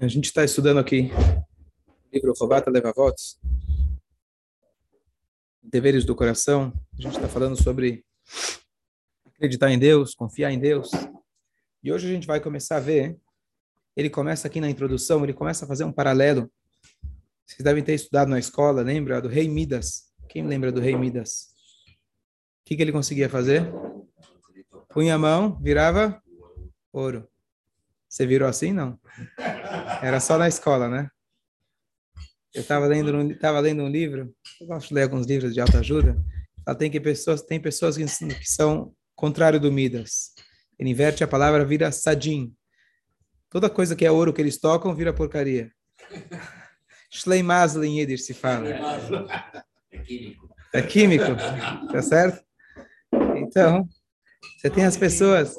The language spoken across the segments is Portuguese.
A gente está estudando aqui o livro Robata Levavot, Deveres do Coração. A gente está falando sobre acreditar em Deus, confiar em Deus. E hoje a gente vai começar a ver, ele começa aqui na introdução, ele começa a fazer um paralelo. Vocês devem ter estudado na escola, lembra do rei Midas? Quem lembra do rei Midas? O que, que ele conseguia fazer? Punha a mão, virava ouro. Você virou assim? Não. Era só na escola, né? Eu estava lendo, um, tava lendo um livro, eu gosto de ler alguns livros de autoajuda. Ela tem que pessoas, tem pessoas que, que são contrário do Midas. Ele inverte a palavra, vira sadim. Toda coisa que é ouro que eles tocam vira porcaria. Schleimazl em Yiddish se fala. É químico. É químico, tá certo? Então, você tem as pessoas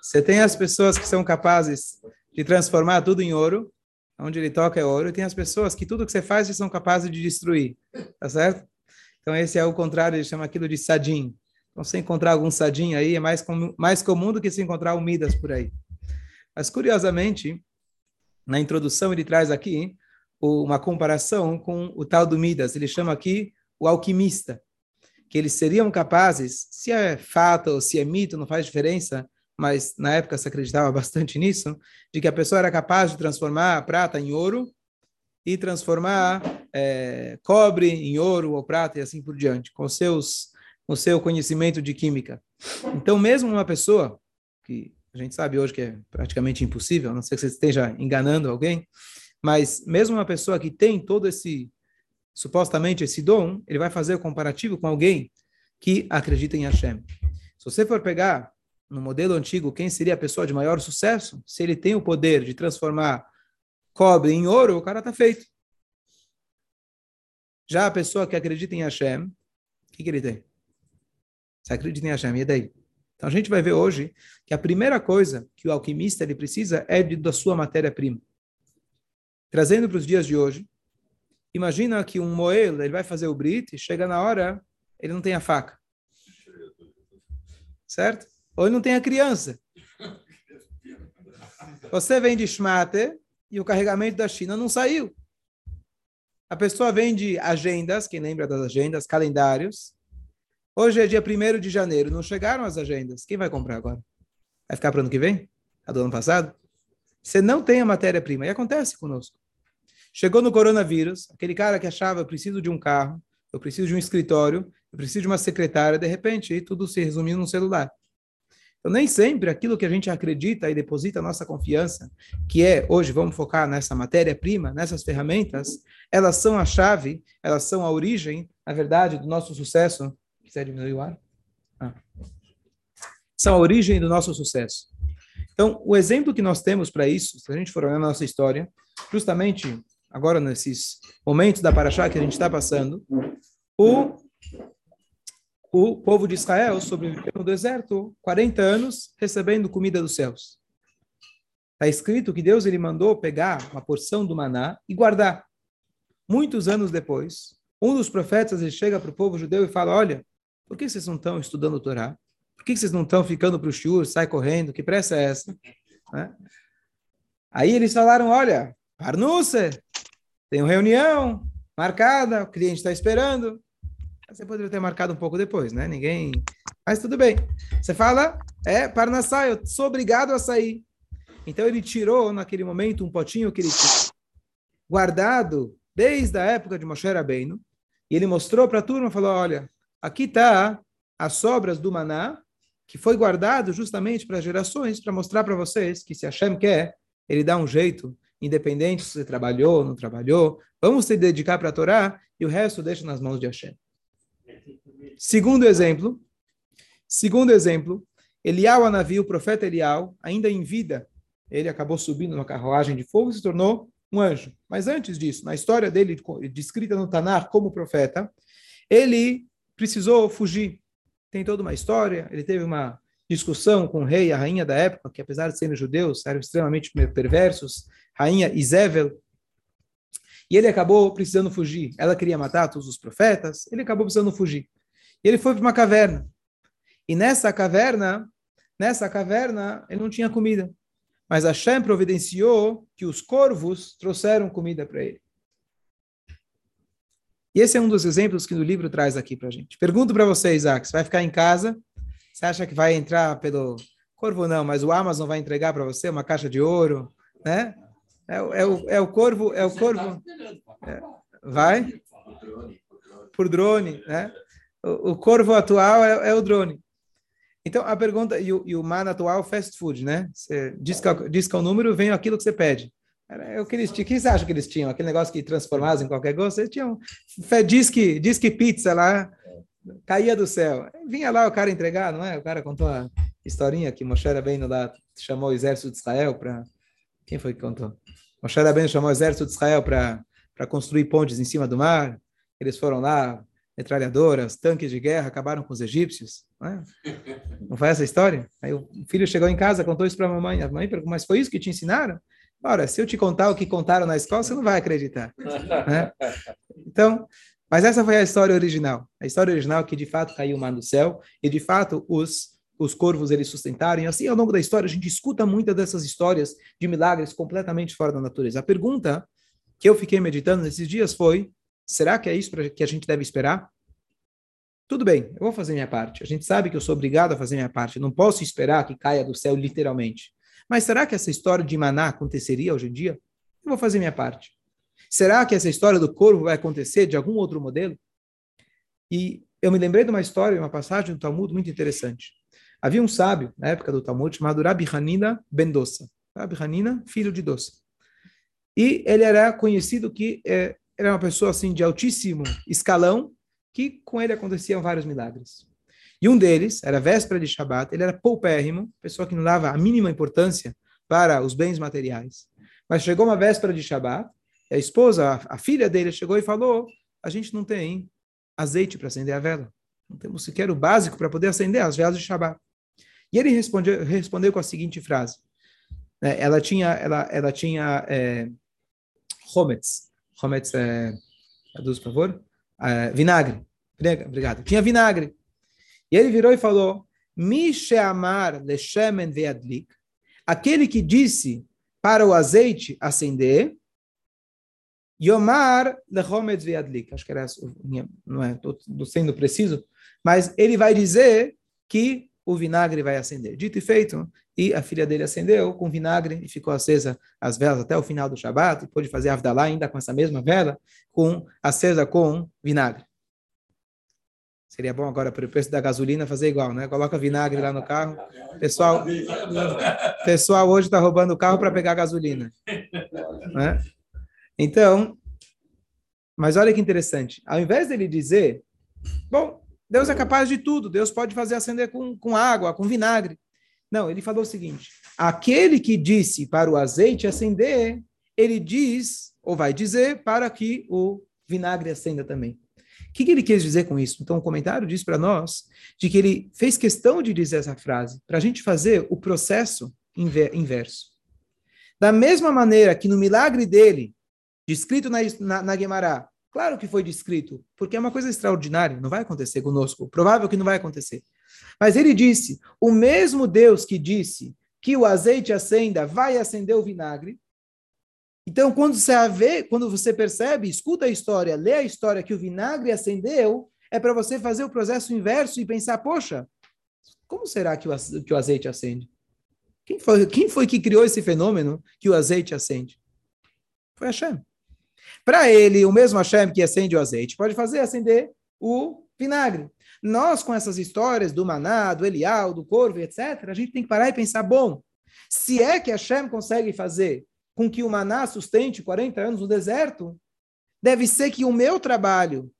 você tem as pessoas que são capazes de transformar tudo em ouro, onde ele toca é ouro, e tem as pessoas que tudo que você faz são capazes de destruir, tá certo? Então esse é o contrário, ele chama aquilo de sadim. Então se encontrar algum sadim aí é mais, com, mais comum do que se encontrar um Midas por aí. Mas curiosamente, na introdução ele traz aqui uma comparação com o tal do Midas. Ele chama aqui o alquimista que eles seriam capazes, se é fato ou se é mito, não faz diferença, mas na época se acreditava bastante nisso, de que a pessoa era capaz de transformar a prata em ouro e transformar é, cobre em ouro ou prata e assim por diante, com seus com seu conhecimento de química. Então, mesmo uma pessoa que a gente sabe hoje que é praticamente impossível, a não sei que você esteja enganando alguém, mas mesmo uma pessoa que tem todo esse supostamente esse dom, ele vai fazer o comparativo com alguém que acredita em Hashem. Se você for pegar no modelo antigo quem seria a pessoa de maior sucesso, se ele tem o poder de transformar cobre em ouro, o cara está feito. Já a pessoa que acredita em Hashem, o que, que ele tem? Você acredita em Hashem, e daí? Então a gente vai ver hoje que a primeira coisa que o alquimista ele precisa é de, da sua matéria-prima. Trazendo para os dias de hoje, Imagina que um moel, ele vai fazer o brit, chega na hora, ele não tem a faca. Certo? Ou ele não tem a criança. Você vende shmate e o carregamento da China não saiu. A pessoa vende agendas, quem lembra das agendas, calendários. Hoje é dia 1 de janeiro, não chegaram as agendas. Quem vai comprar agora? Vai ficar para o ano que vem? A do ano passado? Você não tem a matéria-prima. E acontece conosco. Chegou no coronavírus, aquele cara que achava, eu preciso de um carro, eu preciso de um escritório, eu preciso de uma secretária, de repente, tudo se resumiu num celular. Então, nem sempre aquilo que a gente acredita e deposita a nossa confiança, que é, hoje vamos focar nessa matéria-prima, nessas ferramentas, elas são a chave, elas são a origem, na verdade, do nosso sucesso. Quiser diminuir o ar? Ah. São a origem do nosso sucesso. Então, o exemplo que nós temos para isso, se a gente for olhar na nossa história, justamente agora nesses momentos da Paraxá que a gente está passando, o, o povo de Israel sobreviveu no deserto 40 anos recebendo comida dos céus. Está escrito que Deus ele mandou pegar uma porção do maná e guardar. Muitos anos depois, um dos profetas ele chega para o povo judeu e fala: Olha, por que vocês não estão estudando o Torá? Por que vocês não estão ficando para o shur, sai correndo? Que pressa é essa? Né? Aí eles falaram: Olha, Parnusse, uma reunião marcada, o cliente está esperando. Você poderia ter marcado um pouco depois, né? Ninguém. Mas tudo bem. Você fala, é, Parnassá, eu sou obrigado a sair. Então ele tirou naquele momento um potinho que ele tinha guardado desde a época de Moshe Rabbeinu, e ele mostrou para a turma, falou, olha, aqui está as sobras do maná, que foi guardado justamente para gerações, para mostrar para vocês que se Hashem quer, ele dá um jeito independente se você trabalhou ou não trabalhou, vamos se dedicar para a Torá e o resto deixa nas mãos de Hashem. Segundo exemplo, segundo exemplo, Elial Anavi, o profeta Elial, ainda em vida, ele acabou subindo na carruagem de fogo e se tornou um anjo. Mas antes disso, na história dele, descrita no Tanar como profeta, ele precisou fugir. Tem toda uma história, ele teve uma discussão com o rei e a rainha da época, que apesar de serem judeus, eram extremamente perversos, rainha Isével, e ele acabou precisando fugir. Ela queria matar todos os profetas, ele acabou precisando fugir. E ele foi para uma caverna. E nessa caverna, nessa caverna, ele não tinha comida. mas Hashem providenciou que os corvos trouxeram comida para ele. E esse é um dos exemplos que o livro traz aqui para a gente. Pergunto para você, Isaac, você vai ficar em casa? Você acha que vai entrar pelo corvo? Não, mas o Amazon vai entregar para você uma caixa de ouro, né? É, é, o, é o corvo, é o corvo. É, vai? Por drone, né? O, o corvo atual é, é, o drone. Então, a pergunta, e o, e o man atual, fast food, né? Você diz que, diz que é o número, vem aquilo que você pede. É o que eles tinham. O que que eles tinham? Aquele negócio que transformavam em qualquer gosto? Eles tinham. Diz que, diz que pizza lá caía do céu. Vinha lá o cara entregar, não é? O cara contou a historinha que Moshe Rabbeinu lá chamou o exército de Israel para. Quem foi que contou? Moshe Rabbeinu chamou o exército de Israel para construir pontes em cima do mar. Eles foram lá, metralhadoras, tanques de guerra, acabaram com os egípcios. Não, é? não foi essa a história? Aí o filho chegou em casa, contou isso para a mamãe. A mãe perguntou, mas foi isso que te ensinaram? Ora, se eu te contar o que contaram na escola, você não vai acreditar. Né? Então, mas essa foi a história original. A história original que de fato caiu o mar do céu e de fato os os corvos eles sustentaram. E assim, ao longo da história, a gente escuta muitas dessas histórias de milagres completamente fora da natureza. A pergunta que eu fiquei meditando nesses dias foi: será que é isso que a gente deve esperar? Tudo bem, eu vou fazer minha parte. A gente sabe que eu sou obrigado a fazer minha parte. não posso esperar que caia do céu literalmente. Mas será que essa história de maná aconteceria hoje em dia? Eu vou fazer minha parte. Será que essa história do corvo vai acontecer de algum outro modelo? E eu me lembrei de uma história, uma passagem do Talmud muito interessante. Havia um sábio, na época do Talmud, chamado Rabi Hanina ben Dossa. Rabi Hanina, filho de Dossa. E ele era conhecido que é, era uma pessoa assim de altíssimo escalão, que com ele aconteciam vários milagres. E um deles era véspera de Shabat, ele era poupérrimo, pessoa que não dava a mínima importância para os bens materiais. Mas chegou uma véspera de Shabat, a esposa, a, a filha dele, chegou e falou: A gente não tem azeite para acender a vela. Não temos sequer o básico para poder acender as velas de Shabat. E ele respondeu, respondeu com a seguinte frase: né, Ela tinha, ela, ela tinha é, Hometz. Hometz é. Traduz, por favor. É, vinagre. Obrigado. Tinha vinagre. E ele virou e falou: Misheamar leshemen veadlik. Aquele que disse para o azeite acender, Yomar lehomet veadlik. Acho que era, não é, estou sendo preciso, mas ele vai dizer que o vinagre vai acender. Dito e feito, e a filha dele acendeu com vinagre e ficou acesa as velas até o final do Shabat, e pôde fazer Avdalá ainda com essa mesma vela, com acesa com vinagre. Seria bom agora, para o preço da gasolina, fazer igual, né? Coloca vinagre lá no carro. Pessoal, pessoal hoje está roubando o carro para pegar gasolina. Né? Então, mas olha que interessante. Ao invés dele dizer, bom, Deus é capaz de tudo, Deus pode fazer acender com, com água, com vinagre. Não, ele falou o seguinte: aquele que disse para o azeite acender, ele diz, ou vai dizer, para que o vinagre acenda também. O que, que ele quis dizer com isso? Então, o comentário diz para nós de que ele fez questão de dizer essa frase para a gente fazer o processo inverso. Da mesma maneira que no milagre dele, descrito na, na, na Guemará, claro que foi descrito, porque é uma coisa extraordinária, não vai acontecer conosco, provável que não vai acontecer. Mas ele disse: o mesmo Deus que disse que o azeite acenda, vai acender o vinagre, então, quando você vê, quando você percebe, escuta a história, lê a história que o vinagre acendeu, é para você fazer o processo inverso e pensar, poxa, como será que o, que o azeite acende? Quem foi, quem foi que criou esse fenômeno que o azeite acende? Foi Hashem. Para ele, o mesmo Hashem que acende o azeite pode fazer acender o vinagre. Nós, com essas histórias do maná, do Elial, do corvo, etc., a gente tem que parar e pensar, bom, se é que Hashem consegue fazer com que o maná sustente 40 anos no deserto, deve ser que o meu trabalho,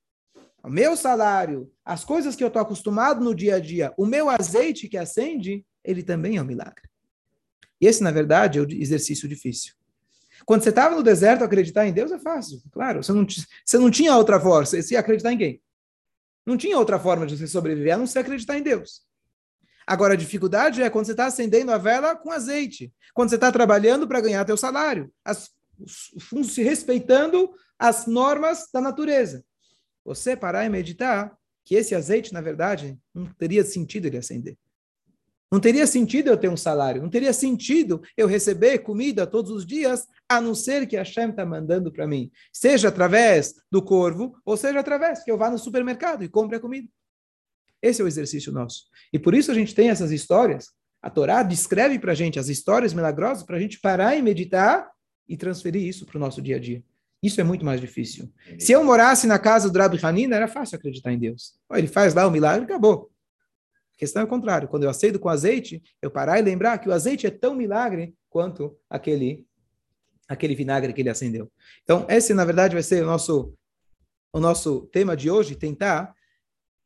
o meu salário, as coisas que eu estou acostumado no dia a dia, o meu azeite que acende, ele também é um milagre. E esse, na verdade, é o exercício difícil. Quando você estava no deserto, acreditar em Deus é fácil. Claro, você não, você não tinha outra forma, você ia acreditar em quem? Não tinha outra forma de você sobreviver a não ser acreditar em Deus. Agora, a dificuldade é quando você está acendendo a vela com azeite, quando você está trabalhando para ganhar teu salário, as, se respeitando as normas da natureza. Você parar e meditar que esse azeite, na verdade, não teria sentido ele acender. Não teria sentido eu ter um salário, não teria sentido eu receber comida todos os dias, a não ser que a Hashem está mandando para mim, seja através do corvo, ou seja através que eu vá no supermercado e compre a comida. Esse é o exercício nosso. E por isso a gente tem essas histórias. A Torá descreve para a gente as histórias milagrosas para a gente parar e meditar e transferir isso para o nosso dia a dia. Isso é muito mais difícil. Se eu morasse na casa do Rabi Hanina, era fácil acreditar em Deus. Ele faz lá o milagre, acabou. Questão é o contrário. Quando eu aceito com azeite, eu parar e lembrar que o azeite é tão milagre quanto aquele aquele vinagre que ele acendeu. Então, esse, na verdade, vai ser o nosso, o nosso tema de hoje, tentar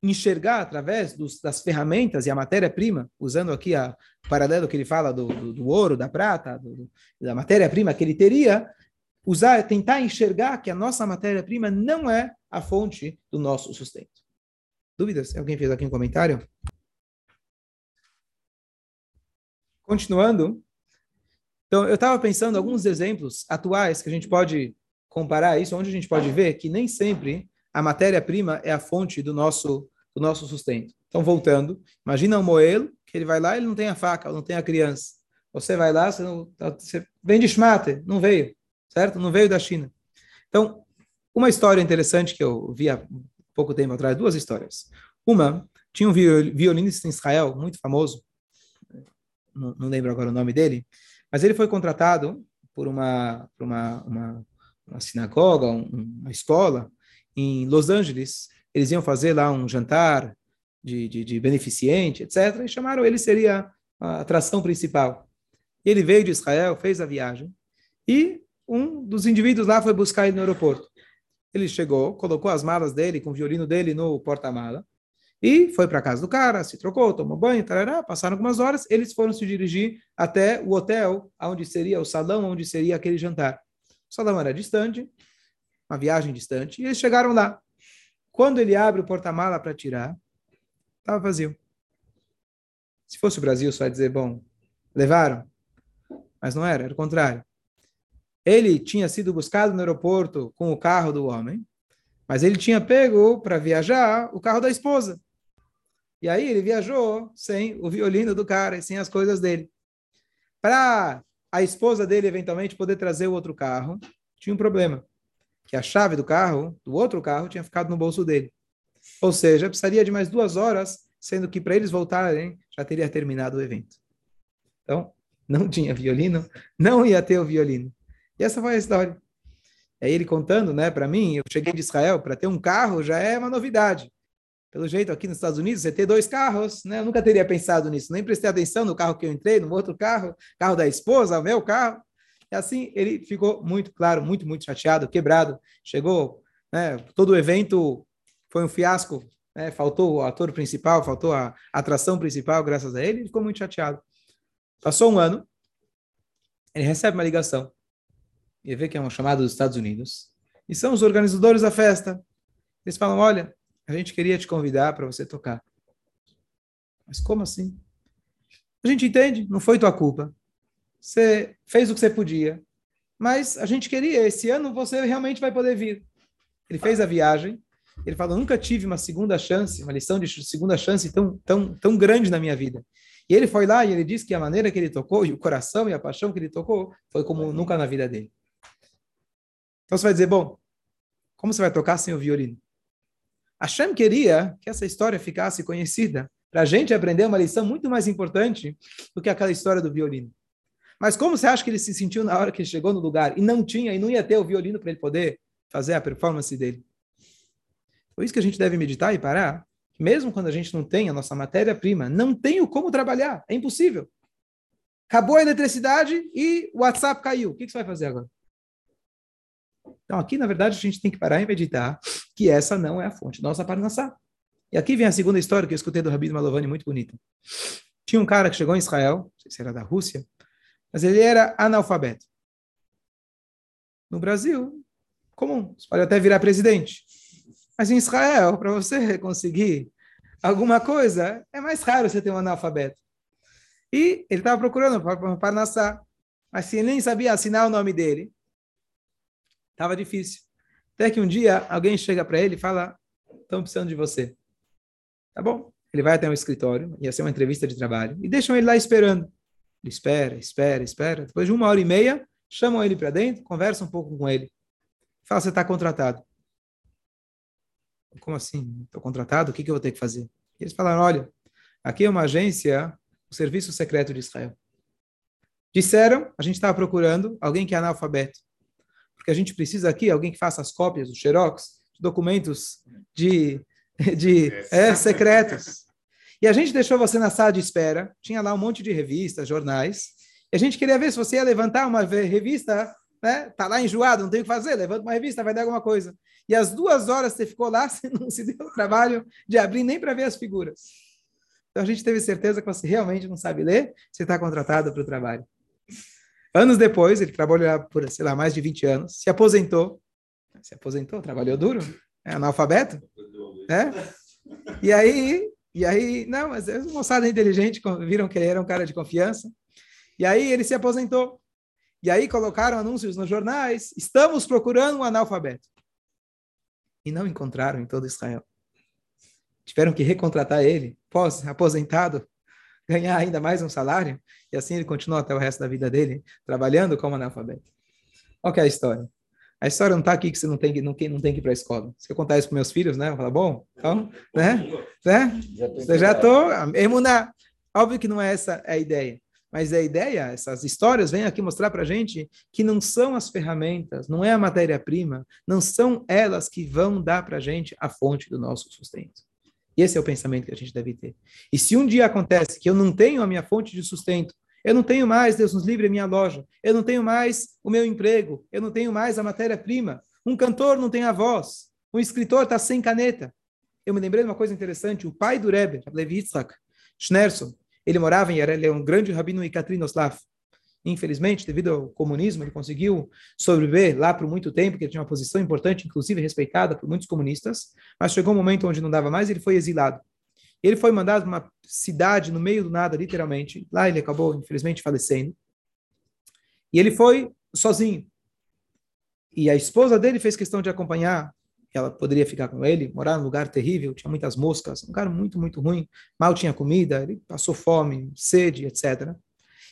enxergar através dos, das ferramentas e a matéria-prima, usando aqui a, o paralelo que ele fala do, do, do ouro, da prata, do, da matéria-prima que ele teria, usar, tentar enxergar que a nossa matéria-prima não é a fonte do nosso sustento. Dúvidas? Alguém fez aqui um comentário? Continuando, então eu estava pensando alguns exemplos atuais que a gente pode comparar isso, onde a gente pode ver que nem sempre a matéria-prima é a fonte do nosso do nosso sustento. Então voltando, imagina um moelo que ele vai lá, ele não tem a faca, não tem a criança. Você vai lá, você, não, você vem de Schmate, não veio, certo? Não veio da China. Então, uma história interessante que eu vi há pouco tempo atrás, duas histórias. Uma, tinha um violinista em Israel, muito famoso, não, lembro agora o nome dele, mas ele foi contratado por uma, por uma, uma, uma sinagoga, um, uma escola em Los Angeles. Eles iam fazer lá um jantar de, de, de beneficente, etc. E chamaram ele, seria a atração principal. Ele veio de Israel, fez a viagem, e um dos indivíduos lá foi buscar ele no aeroporto. Ele chegou, colocou as malas dele, com o violino dele no porta-mala, e foi para casa do cara, se trocou, tomou banho, tarará, passaram algumas horas, eles foram se dirigir até o hotel, onde seria o salão, onde seria aquele jantar. O salão era distante, uma viagem distante, e eles chegaram lá. Quando ele abre o porta-mala para tirar, estava vazio. Se fosse o Brasil, só ia dizer, bom, levaram. Mas não era, era o contrário. Ele tinha sido buscado no aeroporto com o carro do homem, mas ele tinha pego para viajar o carro da esposa. E aí ele viajou sem o violino do cara sem as coisas dele. Para a esposa dele eventualmente poder trazer o outro carro, tinha um problema, que a chave do carro, do outro carro, tinha ficado no bolso dele. Ou seja, precisaria de mais duas horas, sendo que para eles voltarem já teria terminado o evento. Então, não tinha violino, não ia ter o violino. E essa foi a história. É ele contando, né, para mim, eu cheguei de Israel, para ter um carro já é uma novidade. Pelo jeito, aqui nos Estados Unidos, você ter dois carros, né? Eu nunca teria pensado nisso, nem prestei atenção no carro que eu entrei, no outro carro, carro da esposa, meu carro. E assim, ele ficou muito, claro, muito, muito chateado, quebrado. Chegou, né, todo o evento foi um fiasco, né? Faltou o ator principal, faltou a atração principal, graças a ele, ele ficou muito chateado. Passou um ano, ele recebe uma ligação. E vê que é uma chamada dos Estados Unidos. E são os organizadores da festa. Eles falam: olha, a gente queria te convidar para você tocar. Mas como assim? A gente entende, não foi tua culpa. Você fez o que você podia. Mas a gente queria, esse ano você realmente vai poder vir. Ele fez a viagem. Ele falou: nunca tive uma segunda chance, uma lição de segunda chance tão, tão, tão grande na minha vida. E ele foi lá e ele disse que a maneira que ele tocou, e o coração e a paixão que ele tocou, foi como nunca na vida dele. Então você vai dizer: bom, como você vai tocar sem o violino? Hashem queria que essa história ficasse conhecida, para a gente aprender uma lição muito mais importante do que aquela história do violino. Mas como você acha que ele se sentiu na hora que ele chegou no lugar e não tinha e não ia ter o violino para ele poder fazer a performance dele? Por isso que a gente deve meditar e parar, mesmo quando a gente não tem a nossa matéria-prima, não tem como trabalhar, é impossível. Acabou a eletricidade e o WhatsApp caiu. O que você vai fazer agora? Então, aqui, na verdade, a gente tem que parar e meditar que essa não é a fonte nossa parnassá. E aqui vem a segunda história que eu escutei do Rabino Malovani, muito bonita. Tinha um cara que chegou em Israel, não sei se era da Rússia, mas ele era analfabeto. No Brasil, comum, você pode até virar presidente. Mas em Israel, para você conseguir alguma coisa, é mais raro você ter um analfabeto. E ele estava procurando para Parnassá, mas se ele nem sabia assinar o nome dele, Estava difícil. Até que um dia alguém chega para ele e fala: estão precisando de você. Tá bom? ele vai até um escritório, ia ser uma entrevista de trabalho, e deixam ele lá esperando. Ele espera, espera, espera. Depois de uma hora e meia, chamam ele para dentro, conversam um pouco com ele. Fala, você está contratado. Como assim? Estou contratado? O que, que eu vou ter que fazer? E eles falaram, olha, aqui é uma agência, o Serviço Secreto de Israel. Disseram, a gente estava procurando alguém que é analfabeto. Porque a gente precisa aqui, alguém que faça as cópias, os xerox, de documentos de, de é, secretos. E a gente deixou você na sala de espera, tinha lá um monte de revistas, jornais, e a gente queria ver se você ia levantar uma revista, né? Tá lá enjoado, não tem o que fazer, levanta uma revista, vai dar alguma coisa. E as duas horas você ficou lá, você não se deu o trabalho de abrir nem para ver as figuras. Então a gente teve certeza que você realmente não sabe ler, você está contratado para o trabalho. Anos depois, ele trabalhou por, sei lá, mais de 20 anos, se aposentou. Se aposentou, trabalhou duro, é analfabeto, né? E aí, e aí, não, mas é uma moçada inteligente, viram que ele era um cara de confiança. E aí ele se aposentou. E aí colocaram anúncios nos jornais, estamos procurando um analfabeto. E não encontraram em todo Israel. Tiveram que recontratar ele, pós-aposentado, ganhar ainda mais um salário, e assim ele continuou até o resto da vida dele, trabalhando como analfabeto. Qual é a história? A história não está aqui que você não tem que, não, não tem que ir para a escola. Se eu contar isso para meus filhos, né? Eu falo, bom, então, né? né? Eu já estou, emunar. Óbvio que não é essa a ideia. Mas a ideia, essas histórias vêm aqui mostrar para a gente que não são as ferramentas, não é a matéria-prima, não são elas que vão dar para a gente a fonte do nosso sustento. Esse é o pensamento que a gente deve ter. E se um dia acontece que eu não tenho a minha fonte de sustento, eu não tenho mais, Deus nos livre, a minha loja, eu não tenho mais o meu emprego, eu não tenho mais a matéria-prima, um cantor não tem a voz, um escritor está sem caneta. Eu me lembrei de uma coisa interessante, o pai do Rebbe, Levi Yitzhak, Schnerson, ele morava em, ele é um grande rabino em Katrinoslav. Infelizmente, devido ao comunismo, ele conseguiu sobreviver lá por muito tempo, porque ele tinha uma posição importante, inclusive respeitada por muitos comunistas, mas chegou um momento onde não dava mais e ele foi exilado. Ele foi mandado para uma cidade no meio do nada, literalmente. Lá ele acabou, infelizmente, falecendo. E ele foi sozinho. E a esposa dele fez questão de acompanhar ela poderia ficar com ele, morar num lugar terrível, tinha muitas moscas, um lugar muito, muito ruim, mal tinha comida, ele passou fome, sede, etc.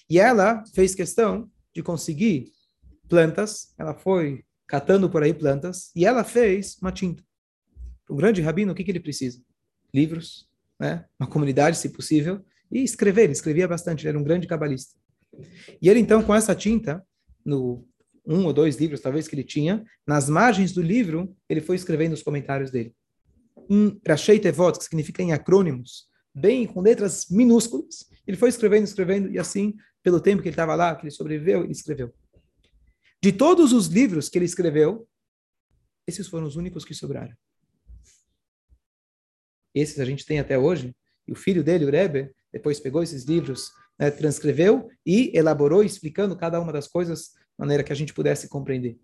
E ela fez questão de conseguir plantas, ela foi catando por aí plantas, e ela fez uma tinta. O grande rabino, o que, que ele precisa? Livros, né? uma comunidade, se possível, e escrever, ele escrevia bastante, ele era um grande cabalista. E ele, então, com essa tinta, no um ou dois livros, talvez, que ele tinha, nas margens do livro, ele foi escrevendo os comentários dele. Em Rashei Tevot, que significa em acrônimos, bem com letras minúsculas, ele foi escrevendo, escrevendo, e assim, pelo tempo que ele estava lá, que ele sobreviveu, ele escreveu. De todos os livros que ele escreveu, esses foram os únicos que sobraram. Esses a gente tem até hoje, e o filho dele, o Rebbe, depois pegou esses livros, né, transcreveu e elaborou, explicando cada uma das coisas maneira que a gente pudesse compreender.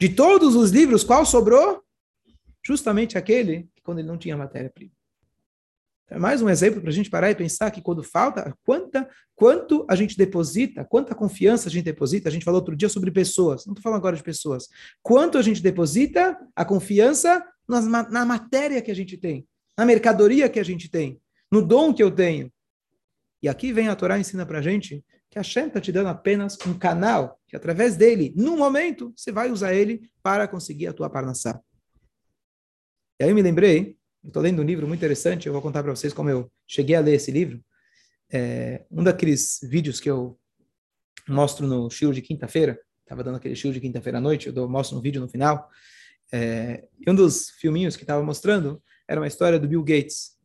De todos os livros, qual sobrou? Justamente aquele que quando ele não tinha matéria-prima. É mais um exemplo para a gente parar e pensar que quando falta, quanta, quanto a gente deposita, quanta confiança a gente deposita. A gente falou outro dia sobre pessoas, não estou falando agora de pessoas. Quanto a gente deposita a confiança nas, na matéria que a gente tem, na mercadoria que a gente tem, no dom que eu tenho. E aqui vem a Torá ensina para a gente que a Hashem está te dando apenas um canal, que através dele, num momento, você vai usar ele para conseguir a tua parnassá. E aí eu me lembrei, estou lendo um livro muito interessante, eu vou contar para vocês como eu cheguei a ler esse livro. É, um daqueles vídeos que eu mostro no show de quinta-feira, estava dando aquele show de quinta-feira à noite, eu dou, mostro um vídeo no final, é, e um dos filminhos que estava mostrando era uma história do Bill Gates.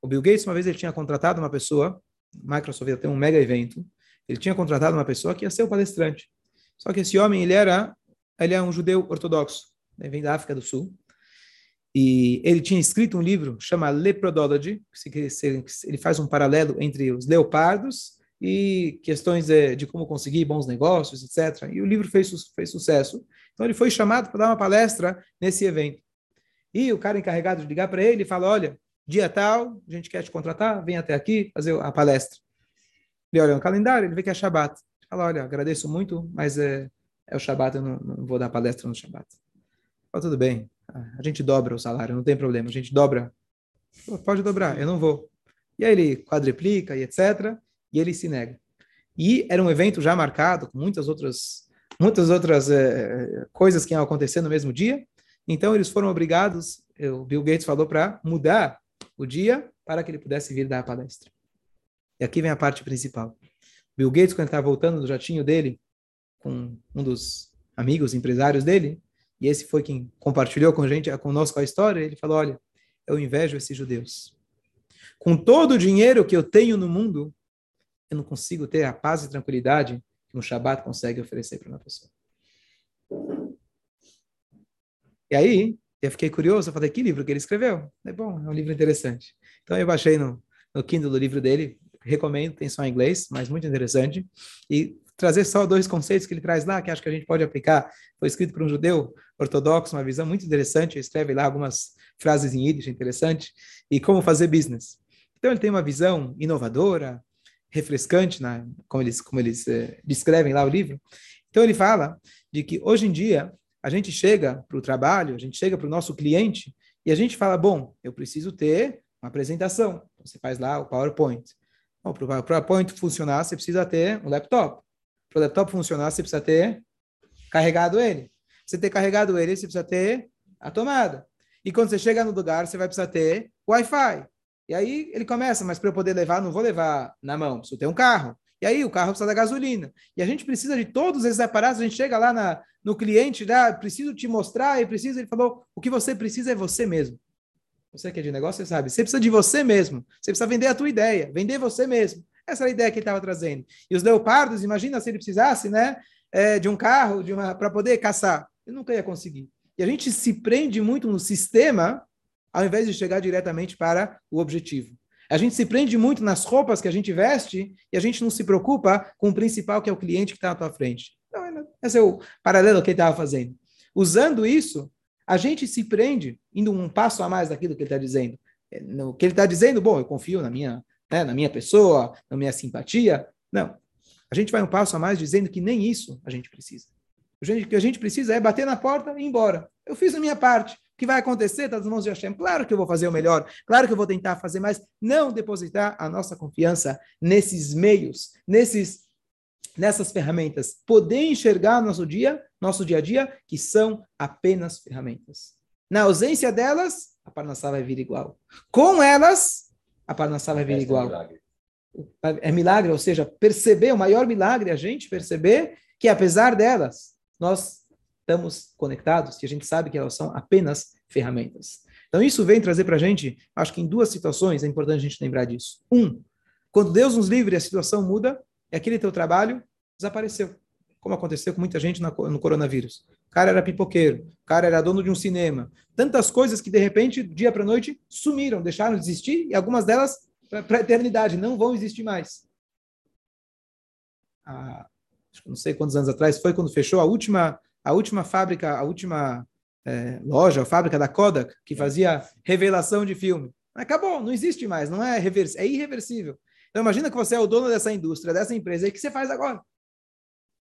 O Bill Gates, uma vez, ele tinha contratado uma pessoa, Microsoft ia ter um mega evento, ele tinha contratado uma pessoa que ia ser o palestrante. Só que esse homem, ele era, ele é um judeu ortodoxo, né? vem da África do Sul. E ele tinha escrito um livro chama Leprodology, que ele faz um paralelo entre os leopardos e questões de, de como conseguir bons negócios, etc. E o livro fez, fez sucesso. Então ele foi chamado para dar uma palestra nesse evento. E o cara encarregado de ligar para ele fala: Olha, dia tal, a gente quer te contratar, vem até aqui fazer a palestra. Ele olha no calendário, ele vê que é Shabat. Ele fala, olha, agradeço muito, mas é, é o Shabat, eu não, não, vou dar palestra no Shabat. Fala, tudo bem, a gente dobra o salário, não tem problema, a gente dobra. Pode dobrar, eu não vou. E aí ele quadriplica e etc. E ele se nega. E era um evento já marcado com muitas outras, muitas outras é, coisas que iam acontecer no mesmo dia. Então eles foram obrigados, o Bill Gates falou para mudar o dia para que ele pudesse vir dar a palestra. E aqui vem a parte principal. Bill Gates, quando estava voltando do jatinho dele, com um dos amigos, empresários dele, e esse foi quem compartilhou com a gente, conosco a história, ele falou, olha, eu invejo esses judeus. Com todo o dinheiro que eu tenho no mundo, eu não consigo ter a paz e tranquilidade que um Shabat consegue oferecer para uma pessoa. E aí, eu fiquei curioso, eu falei, que livro que ele escreveu? É bom, é um livro interessante. Então eu baixei no, no Kindle o livro dele, recomendo, tem só em inglês, mas muito interessante. E trazer só dois conceitos que ele traz lá, que acho que a gente pode aplicar. Foi escrito por um judeu ortodoxo, uma visão muito interessante. Ele escreve lá algumas frases em Yiddish interessante e como fazer business. Então ele tem uma visão inovadora, refrescante, na, como eles, como eles eh, descrevem lá o livro. Então ele fala de que hoje em dia a gente chega para o trabalho, a gente chega para o nosso cliente e a gente fala, bom, eu preciso ter uma apresentação. Você faz lá o PowerPoint. Para o PowerPoint funcionar, você precisa ter um laptop. Para o laptop funcionar, você precisa ter carregado ele. Você ter carregado ele, você precisa ter a tomada. E quando você chega no lugar, você vai precisar ter Wi-Fi. E aí ele começa, mas para eu poder levar, não vou levar na mão, preciso ter um carro. E aí o carro precisa da gasolina. E a gente precisa de todos esses aparatos. A gente chega lá na, no cliente, dá, preciso te mostrar, e preciso. Ele falou: o que você precisa é você mesmo. Você que é de negócio, você sabe. Você precisa de você mesmo. Você precisa vender a tua ideia, vender você mesmo. Essa era a ideia que ele estava trazendo. E os leopardos, imagina se ele precisasse, né, é, de um carro, de uma para poder caçar. Ele nunca ia conseguir. E a gente se prende muito no sistema ao invés de chegar diretamente para o objetivo. A gente se prende muito nas roupas que a gente veste e a gente não se preocupa com o principal, que é o cliente que está à tua frente. Então, esse é o paralelo que ele estava fazendo. Usando isso, a gente se prende, indo um passo a mais daquilo que ele está dizendo. É, no que ele está dizendo, bom, eu confio na minha, né, na minha pessoa, na minha simpatia. Não. A gente vai um passo a mais dizendo que nem isso a gente precisa. O que a gente precisa é bater na porta e ir embora. Eu fiz a minha parte que vai acontecer? Está nas mãos de Hashem. Claro que eu vou fazer o melhor, claro que eu vou tentar fazer mais. Não depositar a nossa confiança nesses meios, nesses, nessas ferramentas. Poder enxergar nosso dia, nosso dia a dia, que são apenas ferramentas. Na ausência delas, a Parnassá vai vir igual. Com elas, a Parnassá vai vir é igual. É milagre, ou seja, perceber, o maior milagre é a gente perceber que apesar delas, nós estamos conectados e a gente sabe que elas são apenas ferramentas. Então, isso vem trazer para a gente, acho que em duas situações é importante a gente lembrar disso. Um, quando Deus nos livre e a situação muda, é aquele teu trabalho desapareceu, como aconteceu com muita gente no coronavírus. O cara era pipoqueiro, o cara era dono de um cinema. Tantas coisas que, de repente, dia para noite, sumiram, deixaram de existir, e algumas delas, para a eternidade, não vão existir mais. Ah, não sei quantos anos atrás foi quando fechou a última a última fábrica, a última é, loja, a fábrica da Kodak, que fazia revelação de filme. Acabou, não existe mais, não é revers, é irreversível. Então imagina que você é o dono dessa indústria, dessa empresa, e o que você faz agora?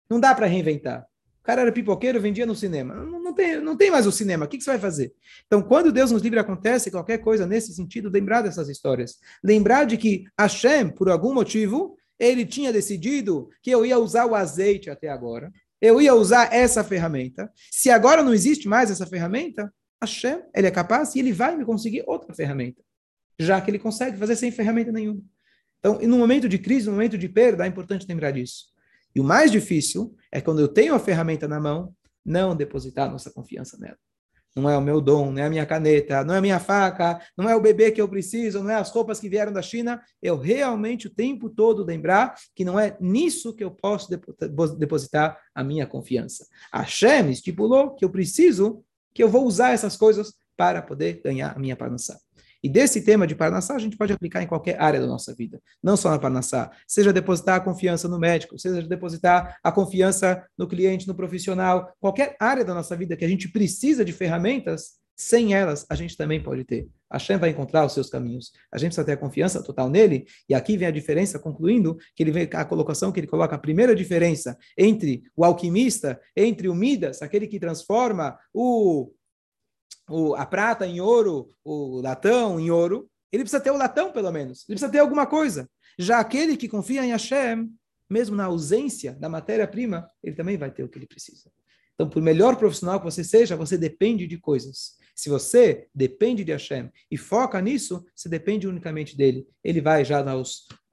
Não dá para reinventar. O cara era pipoqueiro, vendia no cinema. Não, não, tem, não tem mais o cinema. O que, que você vai fazer? Então, quando Deus nos livre acontece qualquer coisa nesse sentido, lembrar dessas histórias. Lembrar de que Hashem, por algum motivo, ele tinha decidido que eu ia usar o azeite até agora eu ia usar essa ferramenta. Se agora não existe mais essa ferramenta, Hashem, ele é capaz e ele vai me conseguir outra ferramenta, já que ele consegue fazer sem ferramenta nenhuma. Então, no momento de crise, no momento de perda, é importante lembrar disso. E o mais difícil é quando eu tenho a ferramenta na mão, não depositar nossa confiança nela não é o meu dom, não é a minha caneta, não é a minha faca, não é o bebê que eu preciso, não é as roupas que vieram da China. Eu realmente o tempo todo lembrar que não é nisso que eu posso depositar a minha confiança. A Hashem estipulou que eu preciso, que eu vou usar essas coisas para poder ganhar a minha parnassá. E desse tema de Parnassá, a gente pode aplicar em qualquer área da nossa vida, não só na Parnassá. Seja depositar a confiança no médico, seja depositar a confiança no cliente, no profissional, qualquer área da nossa vida que a gente precisa de ferramentas, sem elas, a gente também pode ter. A Shem vai encontrar os seus caminhos. A gente precisa ter a confiança total nele. E aqui vem a diferença, concluindo, que ele vem a colocação que ele coloca a primeira diferença entre o alquimista, entre o Midas, aquele que transforma o o, a prata em ouro, o latão em ouro, ele precisa ter o latão, pelo menos. Ele precisa ter alguma coisa. Já aquele que confia em Hashem, mesmo na ausência da matéria-prima, ele também vai ter o que ele precisa. Então, por melhor profissional que você seja, você depende de coisas. Se você depende de Hashem e foca nisso, você depende unicamente dele. Ele vai já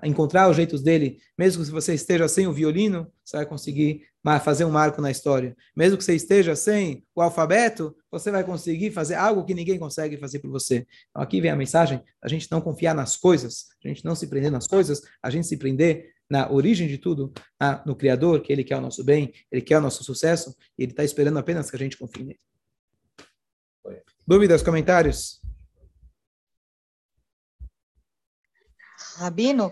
encontrar os jeitos dele. Mesmo que você esteja sem o violino, você vai conseguir fazer um marco na história. Mesmo que você esteja sem o alfabeto, você vai conseguir fazer algo que ninguém consegue fazer por você. Então, aqui vem a mensagem: a gente não confiar nas coisas, a gente não se prender nas coisas, a gente se prender na origem de tudo, no Criador, que Ele quer o nosso bem, Ele quer o nosso sucesso, e Ele está esperando apenas que a gente confie nele. Dúvidas, comentários? Rabino,